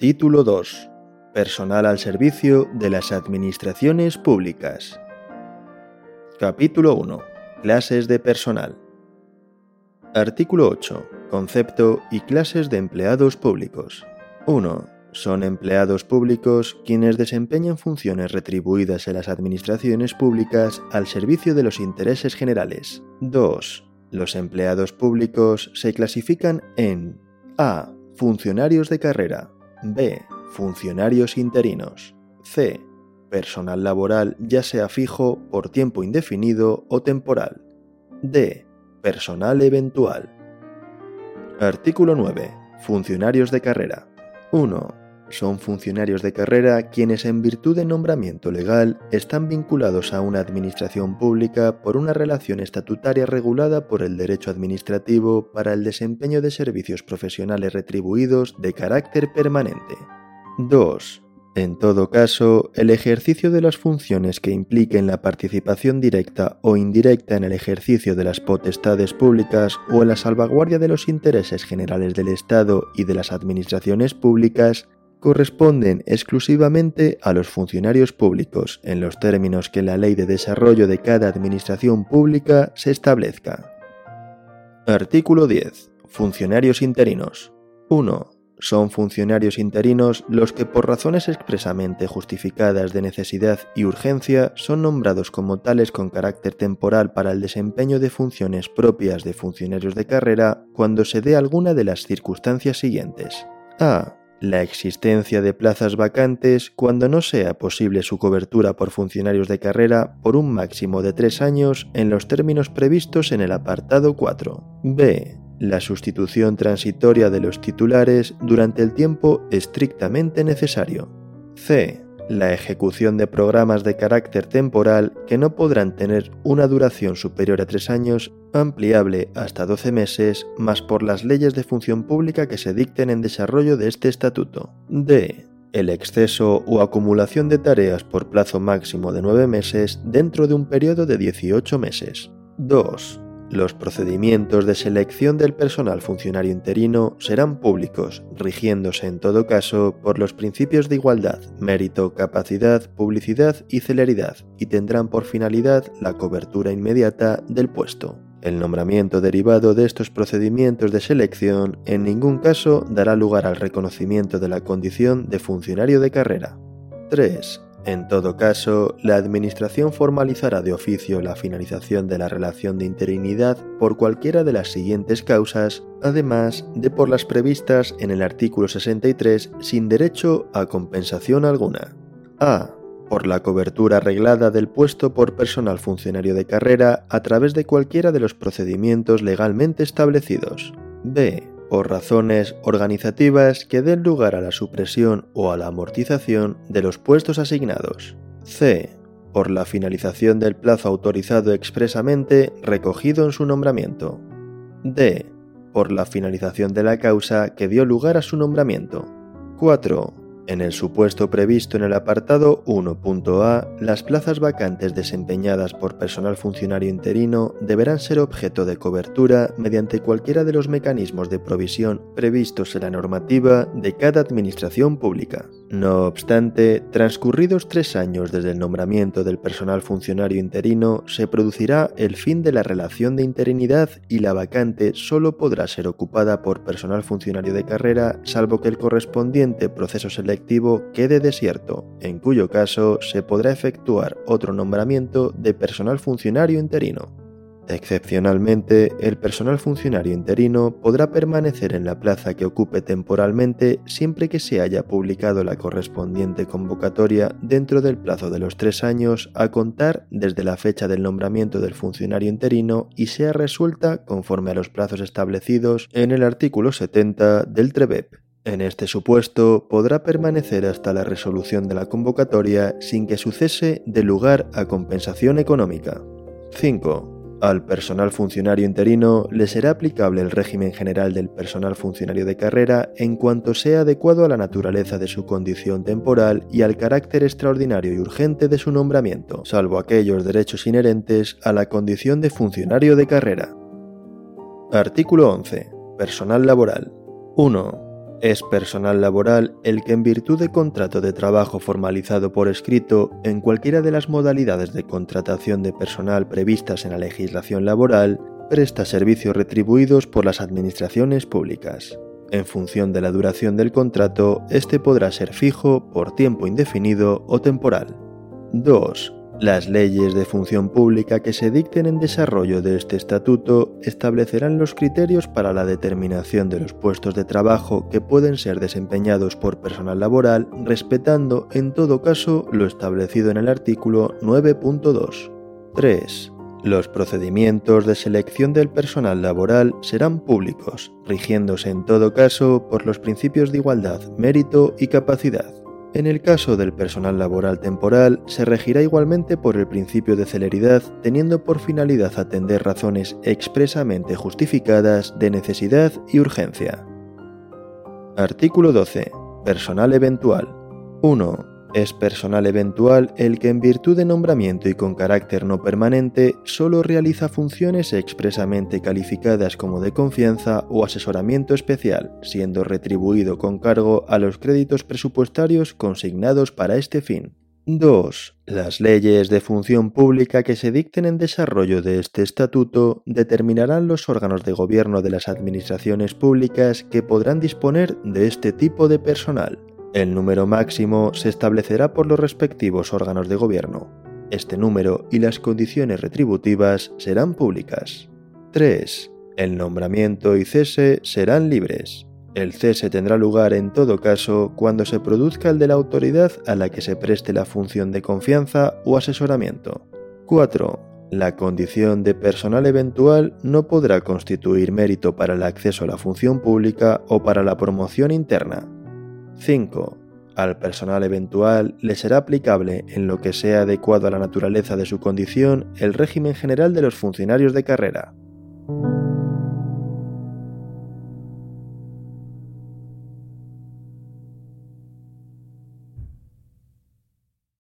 Título 2. Personal al servicio de las administraciones públicas. Capítulo 1. Clases de personal. Artículo 8. Concepto y clases de empleados públicos. 1. Son empleados públicos quienes desempeñan funciones retribuidas en las administraciones públicas al servicio de los intereses generales. 2. Los empleados públicos se clasifican en A. Funcionarios de carrera. B. Funcionarios interinos. C. Personal laboral ya sea fijo, por tiempo indefinido o temporal. D. Personal eventual. Artículo 9. Funcionarios de carrera. 1. Son funcionarios de carrera quienes en virtud de nombramiento legal están vinculados a una administración pública por una relación estatutaria regulada por el derecho administrativo para el desempeño de servicios profesionales retribuidos de carácter permanente. 2. En todo caso, el ejercicio de las funciones que impliquen la participación directa o indirecta en el ejercicio de las potestades públicas o en la salvaguardia de los intereses generales del Estado y de las administraciones públicas corresponden exclusivamente a los funcionarios públicos en los términos que la ley de desarrollo de cada administración pública se establezca. Artículo 10. Funcionarios interinos. 1 son funcionarios interinos los que por razones expresamente justificadas de necesidad y urgencia son nombrados como tales con carácter temporal para el desempeño de funciones propias de funcionarios de carrera cuando se dé alguna de las circunstancias siguientes. A. La existencia de plazas vacantes cuando no sea posible su cobertura por funcionarios de carrera por un máximo de tres años en los términos previstos en el apartado 4. B la sustitución transitoria de los titulares durante el tiempo estrictamente necesario. C. La ejecución de programas de carácter temporal que no podrán tener una duración superior a tres años, ampliable hasta 12 meses, más por las leyes de función pública que se dicten en desarrollo de este estatuto. D. El exceso o acumulación de tareas por plazo máximo de 9 meses dentro de un periodo de 18 meses. 2 los procedimientos de selección del personal funcionario interino serán públicos, rigiéndose en todo caso por los principios de igualdad, mérito, capacidad, publicidad y celeridad, y tendrán por finalidad la cobertura inmediata del puesto. El nombramiento derivado de estos procedimientos de selección en ningún caso dará lugar al reconocimiento de la condición de funcionario de carrera. 3. En todo caso, la Administración formalizará de oficio la finalización de la relación de interinidad por cualquiera de las siguientes causas, además de por las previstas en el artículo 63 sin derecho a compensación alguna. A. Por la cobertura arreglada del puesto por personal funcionario de carrera a través de cualquiera de los procedimientos legalmente establecidos. B por razones organizativas que den lugar a la supresión o a la amortización de los puestos asignados. C. Por la finalización del plazo autorizado expresamente recogido en su nombramiento. D. Por la finalización de la causa que dio lugar a su nombramiento. 4. En el supuesto previsto en el apartado 1.a, las plazas vacantes desempeñadas por personal funcionario interino deberán ser objeto de cobertura mediante cualquiera de los mecanismos de provisión previstos en la normativa de cada administración pública. No obstante, transcurridos tres años desde el nombramiento del personal funcionario interino, se producirá el fin de la relación de interinidad y la vacante solo podrá ser ocupada por personal funcionario de carrera salvo que el correspondiente proceso selectivo quede desierto, en cuyo caso se podrá efectuar otro nombramiento de personal funcionario interino. Excepcionalmente, el personal funcionario interino podrá permanecer en la plaza que ocupe temporalmente siempre que se haya publicado la correspondiente convocatoria dentro del plazo de los tres años a contar desde la fecha del nombramiento del funcionario interino y sea resuelta conforme a los plazos establecidos en el artículo 70 del TREBEP. En este supuesto, podrá permanecer hasta la resolución de la convocatoria sin que sucese de lugar a compensación económica. 5. Al personal funcionario interino le será aplicable el régimen general del personal funcionario de carrera en cuanto sea adecuado a la naturaleza de su condición temporal y al carácter extraordinario y urgente de su nombramiento, salvo aquellos derechos inherentes a la condición de funcionario de carrera. Artículo 11. Personal laboral. 1 Es personal laboral el que en virtud de contrato de trabajo formalizado por escrito en cualquiera de las modalidades de contratación de personal previstas en la legislación laboral, presta servicios retribuidos por las administraciones públicas. En función de la duración del contrato, este podrá ser fijo, por tiempo indefinido o temporal. 2. Las leyes de función pública que se dicten en desarrollo de este estatuto establecerán los criterios para la determinación de los puestos de trabajo que pueden ser desempeñados por personal laboral, respetando en todo caso lo establecido en el artículo 9.2. 3. Los procedimientos de selección del personal laboral serán públicos, rigiéndose en todo caso por los principios de igualdad, mérito y capacidad. En el caso del personal laboral temporal, se regirá igualmente por el principio de celeridad, teniendo por finalidad atender razones expresamente justificadas de necesidad y urgencia. Artículo 12. Personal eventual. 1. Es personal eventual el que en virtud de nombramiento y con carácter no permanente solo realiza funciones expresamente calificadas como de confianza o asesoramiento especial, siendo retribuido con cargo a los créditos presupuestarios consignados para este fin. 2. Las leyes de función pública que se dicten en desarrollo de este estatuto determinarán los órganos de gobierno de las administraciones públicas que podrán disponer de este tipo de personal. El número máximo se establecerá por los respectivos órganos de gobierno. Este número y las condiciones retributivas serán públicas. 3. El nombramiento y cese serán libres. El cese tendrá lugar en todo caso cuando se produzca el de la autoridad a la que se preste la función de confianza o asesoramiento. 4. La condición de personal eventual no podrá constituir mérito para el acceso a la función pública o para la promoción interna. 5. Al personal eventual le será aplicable, en lo que sea adecuado a la naturaleza de su condición, el régimen general de los funcionarios de carrera.